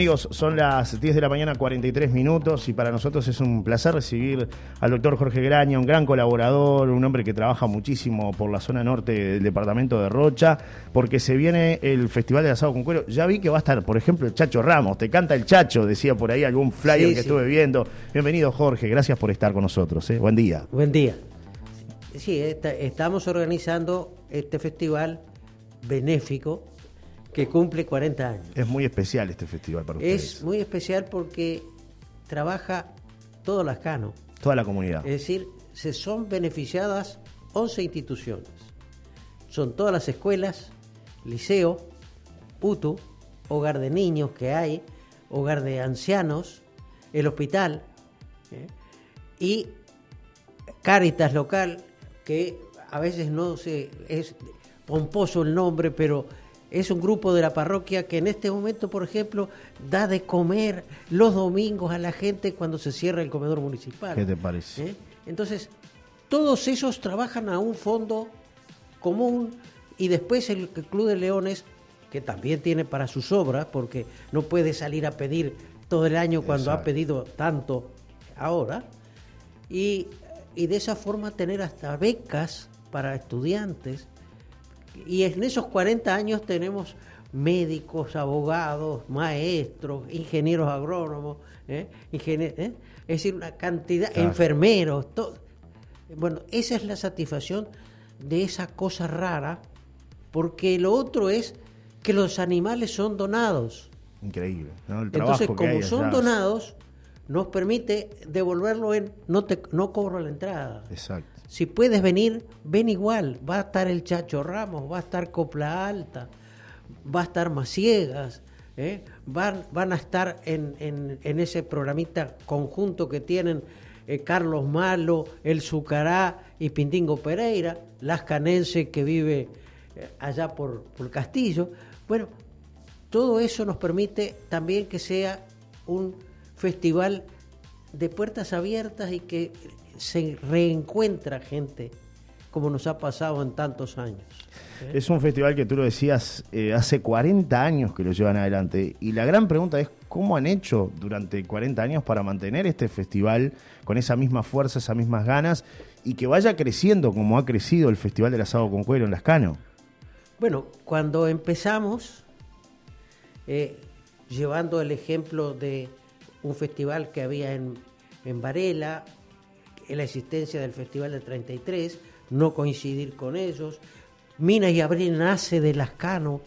Amigos, son las 10 de la mañana, 43 minutos, y para nosotros es un placer recibir al doctor Jorge Graña, un gran colaborador, un hombre que trabaja muchísimo por la zona norte del departamento de Rocha, porque se viene el Festival de Asado con Cuero. Ya vi que va a estar, por ejemplo, el Chacho Ramos, te canta el Chacho, decía por ahí algún flyer Sí, que sí. estuve viendo. Bienvenido, Jorge, gracias por estar con nosotros. ¿eh? Buen día. Buen día. Sí, esta- estamos organizando este festival benéfico que cumple 40 años. Es muy especial este festival para ustedes. Es muy especial porque trabaja todo Lascano. Toda la comunidad. Es decir, se son beneficiadas 11 instituciones. Son todas las escuelas, liceo, UTU, hogar de niños que hay, hogar de ancianos, el hospital ¿eh? y Cáritas local, que a veces no se es pomposo el nombre, pero es un grupo de la parroquia que en este momento, por ejemplo, da de comer los domingos a la gente cuando se cierra el comedor municipal. ¿Qué te parece? ¿Eh? Entonces, todos esos trabajan a un fondo común y después el, Club de Leones, que también tiene para sus obras, porque no puede salir a pedir todo el año cuando ha pedido tanto ahora, y, y de esa forma tener hasta becas para estudiantes. Y en esos 40 años tenemos médicos, abogados, maestros, ingenieros agrónomos, ¿eh? ¿eh? es decir, una cantidad, Claro. enfermeros, todo. Bueno, esa es la satisfacción de esa cosa rara, porque lo otro es que los animales son donados. Increíble. ¿no? El Entonces, hay como son allá. donados, nos permite devolverlo en no te no cobro la entrada. Exacto. Si puedes venir, ven igual. Va a estar el Chacho Ramos, va a estar Copla Alta, va a estar Maciegas, ¿eh? van, a estar en, en- ese programita conjunto que tienen eh, Carlos Malo, El Zucará y Pindingo Pereira, Las Canense que vive eh, allá por, por Castillo. Bueno, todo eso nos permite también que sea un festival de puertas abiertas y que se reencuentra gente como nos ha pasado en tantos años. ¿eh? Es un festival que tú lo decías, eh, hace 40 años que lo llevan adelante. Y la gran pregunta es, ¿cómo han hecho durante 40 años para mantener este festival con esa misma fuerza, esas mismas ganas, y que vaya creciendo como ha crecido el Festival del Asado con Cuero en Lascano? Bueno, cuando empezamos, eh, llevando el ejemplo de un festival que había en, en Varela, la existencia del Festival del 33, no coincidir con ellos. Minas y Abril nace de Lascano,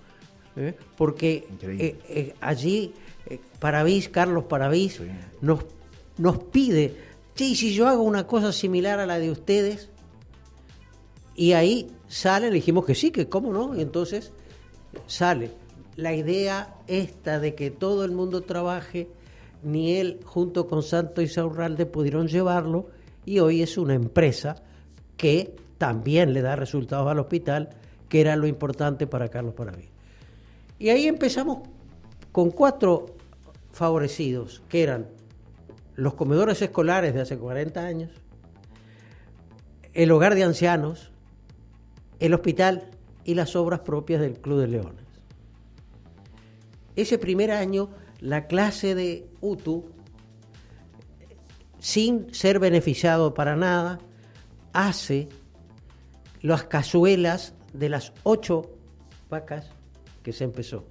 ¿eh? porque eh, eh, allí eh, Paravís, Carlos Paravís, Sí. nos, nos pide, ¿y si yo hago una cosa similar a la de ustedes, y ahí sale, le dijimos que sí, que cómo no, y entonces sale la idea esta de que todo el mundo trabaje, ni él junto con Santo Isaurralde pudieron llevarlo, y hoy es una empresa que también le da resultados al hospital, que era lo importante para Carlos Paraví. Y ahí empezamos con cuatro favorecidos, que eran los comedores escolares de hace 40 años, el hogar de ancianos, el hospital y las obras propias del Club de Leones. Ese primer año, la clase de UTU, sin ser beneficiado para nada, hace las cazuelas de las ocho vacas que se empezó.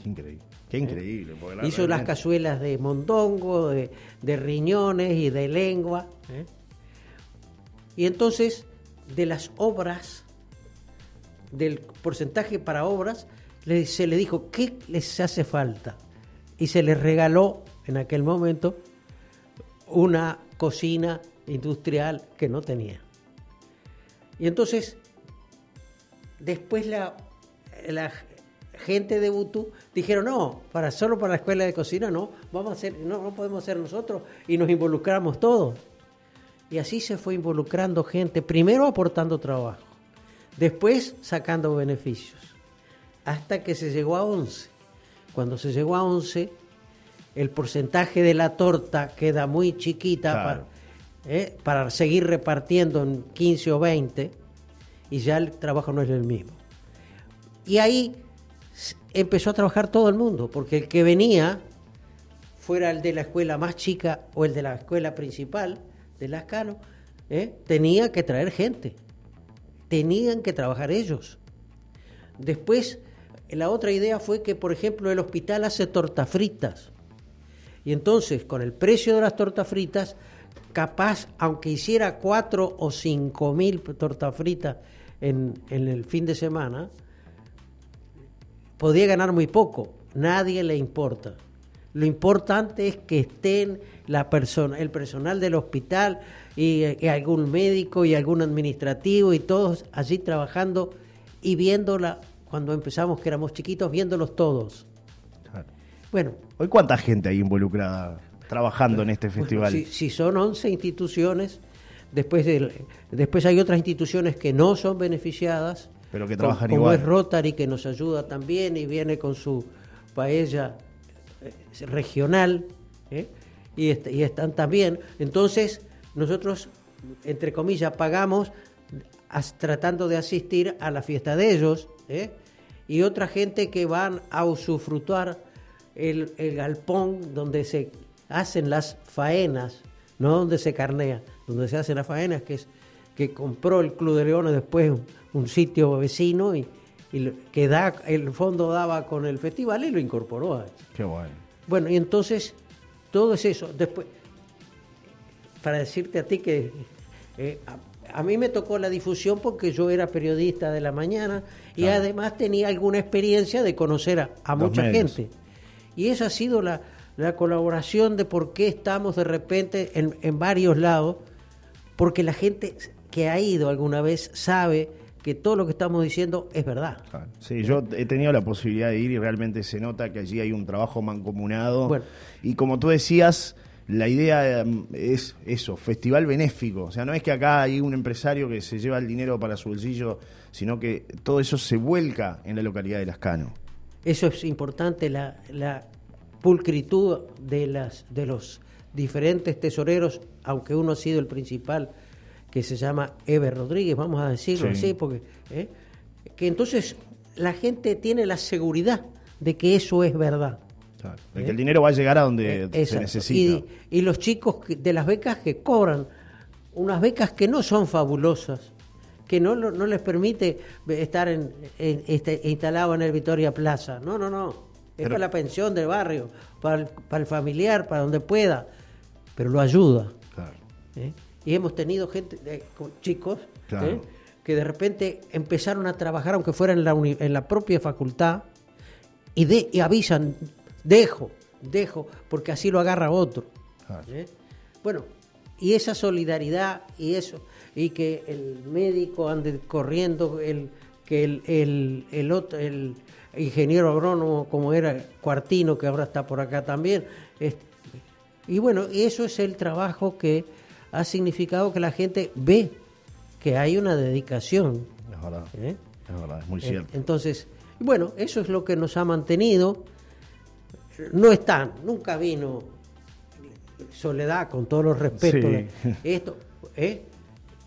Qué increíble. Qué increíble. porque la- Hizo las cazuelas de mondongo, de, de riñones y de lengua. ¿eh? Y entonces, de las obras, del porcentaje para obras, le- se le dijo, ¿qué les hace falta? Y se les regaló en aquel momento una cocina industrial que no tenía. Y entonces, después la, gente de Butu dijeron, no, para, solo para la escuela de cocina no, vamos a hacer, no, no podemos hacer nosotros y nos involucramos todos. Y así se fue involucrando gente, primero aportando trabajo, después sacando beneficios, hasta que se llegó a 11. Cuando se llegó a 11, el porcentaje de la torta queda muy chiquita Claro. para, ¿eh? para seguir repartiendo en 15 o 20 y ya el trabajo no es el mismo. Y ahí empezó a trabajar todo el mundo, porque el que venía fuera el de la escuela más chica o el de la escuela principal de Lascano, ¿eh? tenía que traer gente, tenían que trabajar ellos. Después, la otra idea fue que, por ejemplo, el hospital hace tortas fritas. Y entonces, con el precio de las tortas fritas, capaz, aunque hiciera cuatro o cinco mil tortas fritas en, en el fin de semana, podía ganar muy poco. Nadie le importa. Lo importante es que estén la persona, el personal del hospital y, y, algún médico y algún administrativo y todos allí trabajando y viéndola cuando empezamos que éramos chiquitos, viéndolos todos. Bueno. ¿Hoy cuánta gente hay involucrada trabajando en este festival? Bueno, si, si, son 11 instituciones, después, de, después hay otras instituciones que no son beneficiadas. Pero que trabajan como igual. es Rotary, que nos ayuda también y viene con su paella eh, regional. ¿eh? Y, est y están también. Entonces, nosotros, entre comillas, pagamos tratando de asistir a la fiesta de ellos. ¿eh? Y otra gente que van a usufructuar el, el, galpón donde se hacen las faenas, no donde se carnea, donde se hacen las faenas, que es que compró el Club de Leones después un, un sitio vecino y, y, que da, el fondo daba con el festival y lo incorporó a eso. Qué bueno. Bueno, y entonces todo es eso. Después, para decirte a ti que eh, a, a, mí me tocó la difusión porque yo era periodista de la mañana y claro. además tenía alguna experiencia de conocer a, a mucha medios. gente. Y esa ha sido la, la, colaboración de por qué estamos de repente en, en varios lados, porque la gente que ha ido alguna vez sabe que todo lo que estamos diciendo es verdad. Sí, yo he tenido la posibilidad de ir y realmente se nota que allí hay un trabajo mancomunado. Bueno. Y como tú decías, la idea em, es eso, festival benéfico. O sea, no es que acá hay un empresario que se lleva el dinero para su bolsillo, sino que todo eso se vuelca en la localidad de Lascano. Eso es importante, la, la pulcritud de, las, de los diferentes tesoreros, aunque uno ha sido el principal que se llama Eber Rodríguez, vamos a decirlo sí. así, porque ¿eh? que entonces la gente tiene la seguridad de que eso es verdad. Claro, de ¿eh? que el dinero va a llegar a donde eh, se necesita. Y, y, los chicos de las becas que cobran, unas becas que no son fabulosas, que no, no les permite estar en, en, este, instalado en el Victoria Plaza. No, no, no. Es Pero, para la pensión del barrio, para el, para el familiar, para donde pueda. Pero lo ayuda. Claro. ¿Eh? y hemos tenido gente, eh, chicos, claro. ¿eh? que de repente empezaron a trabajar, aunque fuera en la, en la propia facultad, y, de, y, avisan, dejo, dejo, porque así lo agarra otro. Claro. Bueno, y esa solidaridad y eso, y que el médico ande corriendo, el, que el, el, el, otro, el ingeniero agrónomo, como era Cuartino, que ahora está por acá también, es, y bueno, eso es el trabajo que ha significado que la gente ve que hay una dedicación. Es verdad. ¿Eh? Es verdad, es muy cierto. Entonces, bueno, eso es lo que nos ha mantenido. No están, nunca vino Soledad, con todos los respetos. Sí. Esto, ¿eh?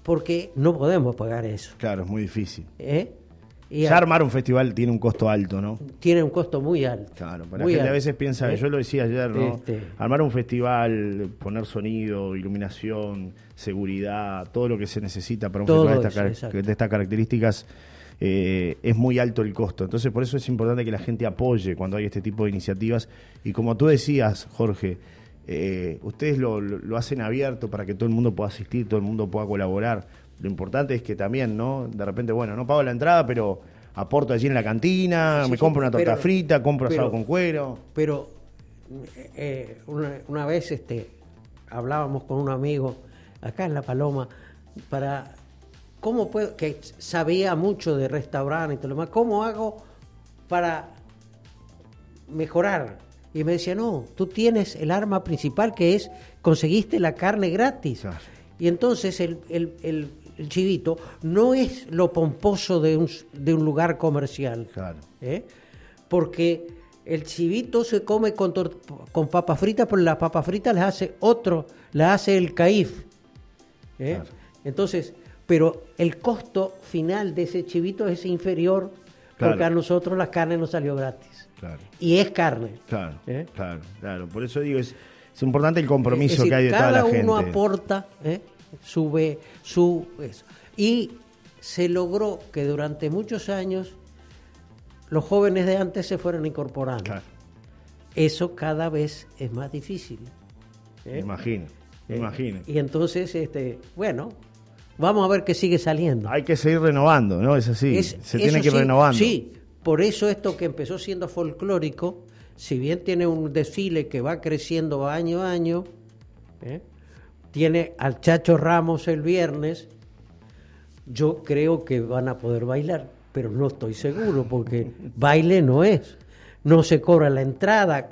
Porque no podemos pagar eso. Claro, es muy difícil. ¿Eh? Y ya a, armar un festival tiene un costo alto, ¿no? Tiene un costo muy alto. Claro, pero la gente alto. a veces piensa, ¿Eh? yo lo decía ayer, ¿no? Este... Armar un festival, poner sonido, iluminación, seguridad, todo lo que se necesita para un todo festival de, esta, de estas características, eh, es muy alto el costo. Entonces, por eso es importante que la gente apoye cuando hay este tipo de iniciativas. Y como tú decías, Jorge, eh, ustedes lo, lo, lo hacen abierto para que todo el mundo pueda asistir, todo el mundo pueda colaborar lo importante es que también, ¿no? De repente, bueno, no pago la entrada, pero aporto allí en la cantina, sí, me compro sí, una torta pero, frita, compro pero, asado con cuero. Pero eh, una, una, vez este, hablábamos con un amigo acá en La Paloma para cómo puedo, que sabía mucho de restaurantes y todo lo demás, ¿cómo hago para mejorar? Y me decía, no, tú tienes el arma principal que es conseguiste la carne gratis. Claro. Y entonces el, el, el, el chivito no es lo pomposo de un, de un lugar comercial. Claro. ¿eh? Porque el chivito se come con, con papas fritas, pero las papas fritas las hace otro, las hace el caif. ¿eh? Claro. Entonces, pero el costo final de ese chivito es inferior porque a nosotros la carne nos salió gratis. Claro. Y es carne. Claro, ¿eh? claro, claro. Por eso digo, es, es importante el compromiso Es decir, que hay de toda la cada gente. uno aporta ¿eh? su, ve- su eso. y se logró que durante muchos años los jóvenes de antes se fueran incorporando. Claro, Eso cada vez es más difícil. me ¿eh? imagino, me Eh, imagino. Y entonces, este, bueno, vamos a ver qué sigue saliendo. Hay que seguir renovando, ¿no? Es así, Es- se tiene que ir sí, renovando. Sí, por eso esto que empezó siendo folclórico, si bien tiene un desfile que va creciendo año a año, ¿eh? tiene al Chacho Ramos el viernes, yo creo que van a poder bailar, pero no estoy seguro porque baile no es. No se cobra la entrada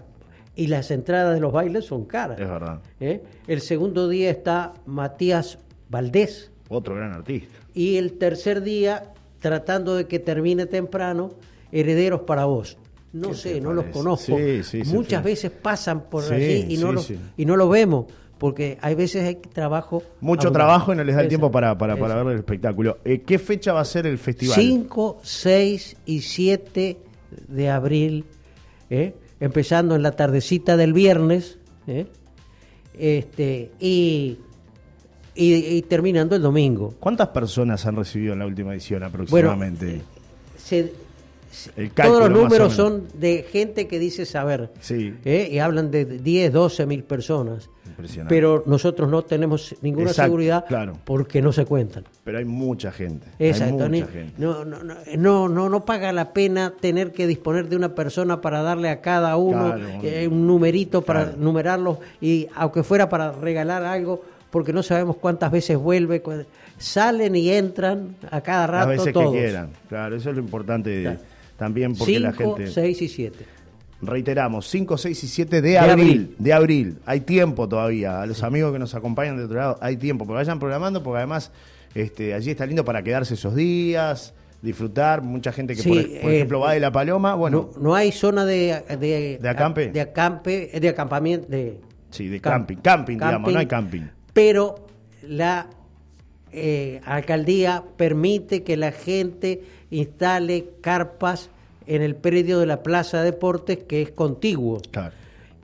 y las entradas de los bailes son caras. Es verdad. ¿eh? El segundo día está Matías Valdés. Otro gran artista. Y el tercer día, tratando de que termine temprano, Herederos para vos. No ¿Qué sé, no los conozco. Sí, sí, Muchas veces pasan por allí y no, sí, lo, sí. y no lo vemos, porque hay veces hay trabajo. Mucho abundante. trabajo y no les da el tiempo para, para, para ver el espectáculo. Eh, ¿Qué fecha va a ser el festival? 5, 6 y 7 de abril, ¿eh? empezando en la tardecita del viernes, ¿eh? este, y, y, y terminando el domingo. ¿Cuántas personas han recibido en la última edición Bueno, aproximadamente? se- el cálculo, todos los números son de gente que dice saber. Sí. ¿eh? Y hablan de 10, 12 mil personas. Impresionante. Pero nosotros no tenemos ninguna Exacto, seguridad claro. porque no se cuentan. Pero hay mucha gente. Hay Exacto. mucha ni- gente. No, no, no, no, no, paga la pena tener que disponer de una persona para darle a cada uno Claro. eh, un numerito para numerarlos y aunque fuera para regalar algo, porque no sabemos cuántas veces vuelve, cu- salen y entran a cada Las rato veces todos. que quieran. Claro, eso es lo importante Claro. también porque la 5, gente... 6 y 7. Reiteramos, 5, 6 y 7 de, De abril, abril. De abril. Hay tiempo todavía. A los amigos que nos acompañan de otro lado, hay tiempo. Porque vayan programando, porque además este, allí está lindo para quedarse esos días, disfrutar. Mucha gente que, Sí, por, por eh, ejemplo, va de La Paloma. Bueno, no, no hay zona de, de, ¿De acampe? De acampe, de acampamiento, de sí, de camp- camping. Camping, digamos, no hay camping. Pero la eh, alcaldía permite que la gente instale carpas en el predio de la Plaza de Deportes, que es contiguo. Claro.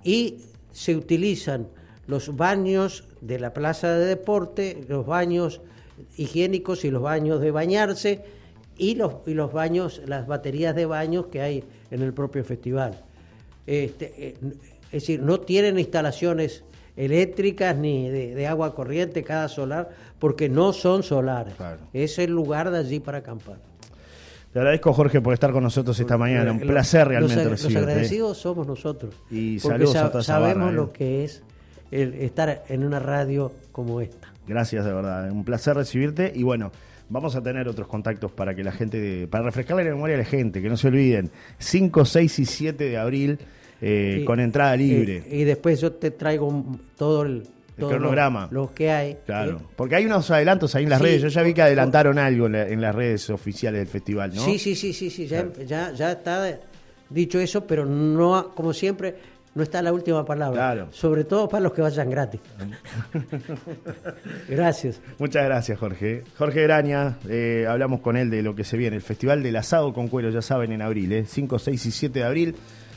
Y se utilizan los baños de la Plaza de Deporte, los baños higiénicos y los baños de bañarse, y los, y los baños, las baterías de baños que hay en el propio festival. Este, eh, es decir, no tienen instalaciones eléctricas ni de, de agua corriente cada solar, porque no son solares. Claro. Es el lugar de allí para acampar. Te agradezco, Jorge, por estar con nosotros esta mañana. Un placer realmente los, recibirte. Los agradecidos somos nosotros. Y porque saludos a toda esa sabemos barra, ¿eh? lo que es el estar en una radio como esta. Gracias, de verdad. Un placer recibirte. Y bueno, vamos a tener otros contactos para que la gente, para refrescarle la memoria a la gente, que no se olviden. 5, 6 y 7 de abril, eh, Y- con entrada libre. Y, y después yo te traigo todo el, todo cronograma. Lo, que hay. Claro, ¿eh? porque hay unos adelantos ahí en las Sí. redes. Yo ya vi que adelantaron algo en, la- en las redes oficiales del festival, ¿no? Sí, sí, sí, sí, sí, ya, ya, ya está dicho eso, pero no, como siempre, no está la última palabra. Claro. Sobre todo para los que vayan gratis. Gracias. Muchas gracias, Jorge. Jorge Graña, eh, hablamos con él de lo que se viene, el Festival del Asado con Cuero, ya saben, en abril, ¿eh? 5, 6 y 7 de abril.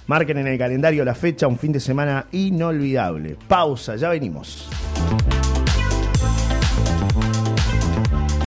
Marquen en el calendario la fecha, un fin de semana inolvidable. Pausa, ya venimos.